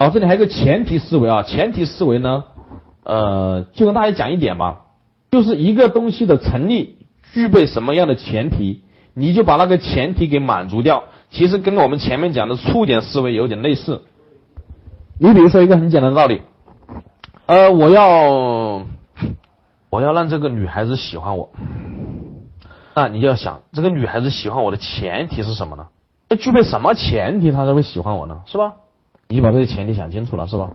好，这里还有个前提思维啊，前提思维呢，呃，就跟大家讲一点吧，就是一个东西的成立具备什么样的前提，你就把那个前提给满足掉。其实跟我们前面讲的触点思维有点类似。你比如说一个很简单的道理，呃，我要我要让这个女孩子喜欢我，那你就要想，这个女孩子喜欢我的前提是什么呢？要具备什么前提她才会喜欢我呢？是吧？你把这个前提想清楚了，是吧？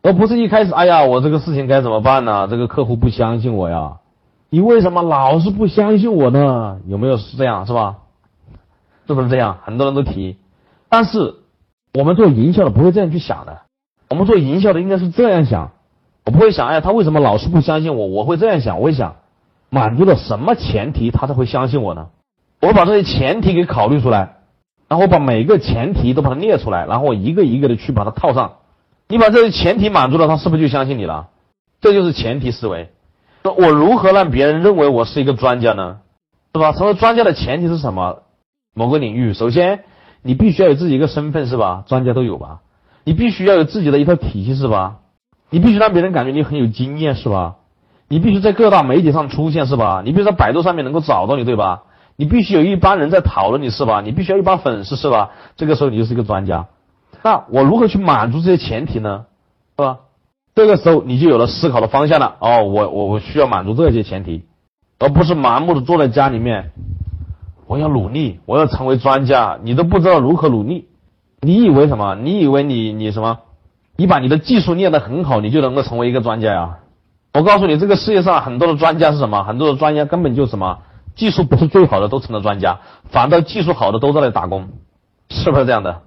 而不是一开始，哎呀，我这个事情该怎么办呢？这个客户不相信我呀，你为什么老是不相信我呢？有没有是这样，是吧？是不是这样？很多人都提，但是我们做营销的不会这样去想的。我们做营销的应该是这样想，我不会想，哎，他为什么老是不相信我？我会这样想，我会想，满足了什么前提他才会相信我呢？我把这些前提给考虑出来，然后把每个前提都把它列出来，然后我一个一个的去把它套上。你把这些前提满足了，他是不是就相信你了？这就是前提思维。我如何让别人认为我是一个专家呢？是吧？成为专家的前提是什么？某个领域，首先你必须要有自己一个身份，是吧？专家都有吧？你必须要有自己的一套体系，是吧？你必须让别人感觉你很有经验，是吧？你必须在各大媒体上出现，是吧？你必须在百度上面能够找到你，对吧？你必须有一帮人在讨论你，是吧？你必须要一帮粉丝，是吧？这个时候你就是一个专家。那我如何去满足这些前提呢？是吧？这个时候你就有了思考的方向了。哦，我我我需要满足这些前提，而不是盲目的坐在家里面。我要努力，我要成为专家。你都不知道如何努力，你以为什么？你以为你你什么？你把你的技术练得很好，你就能够成为一个专家呀？我告诉你，这个世界上很多的专家是什么？很多的专家根本就什么？技术不是最好的都成了专家，反倒技术好的都在那打工，是不是这样的？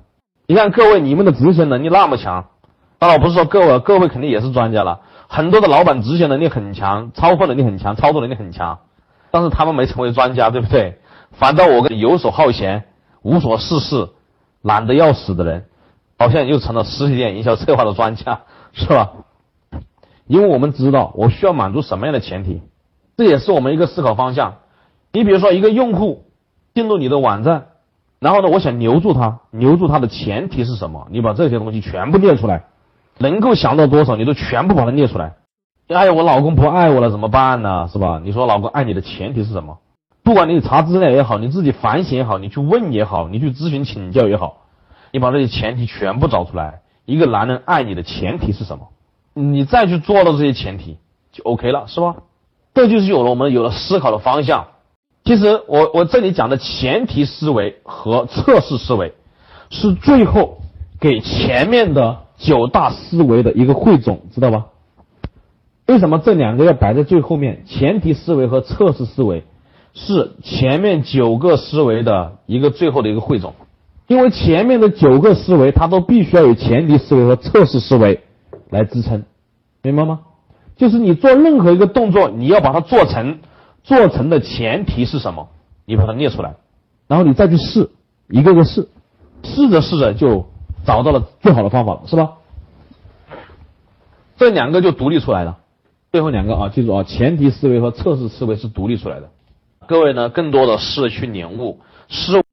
你看各位，你们的执行能力那么强，当然我不是说各位，各位肯定也是专家了。很多的老板执行能力很强，操作能力很强，操作能力很强，但是他们没成为专家，对不对？反倒我个游手好闲、无所事事、懒得要死的人，好像又成了实体店营销策划的专家，是吧？因为我们知道我需要满足什么样的前提，这也是我们一个思考方向。你比如说，一个用户进入你的网站，然后呢，我想留住他，留住他的前提是什么？你把这些东西全部列出来，能够想到多少，你都全部把它列出来。哎呀，我老公不爱我了，怎么办呢？是吧？你说老公爱你的前提是什么？不管你查资料也好，你自己反省也好，你去问也好，你去咨询请教也好，你把这些前提全部找出来。一个男人爱你的前提是什么？你再去做到这些前提，就 OK 了，是吧？这就是有了我们有了思考的方向。其实我我这里讲的前提思维和测试思维，是最后给前面的九大思维的一个汇总，知道吧？为什么这两个要摆在最后面？前提思维和测试思维。是前面九个思维的一个最后的一个汇总，因为前面的九个思维它都必须要有前提思维和测试思维来支撑，明白吗？就是你做任何一个动作，你要把它做成，做成的前提是什么？你把它列出来，然后你再去试，一个个试，试着试着就找到了最好的方法了，是吧？这两个就独立出来了，最后两个啊，记住啊，前提思维和测试思维是独立出来的。各位呢，更多的是去领悟，是。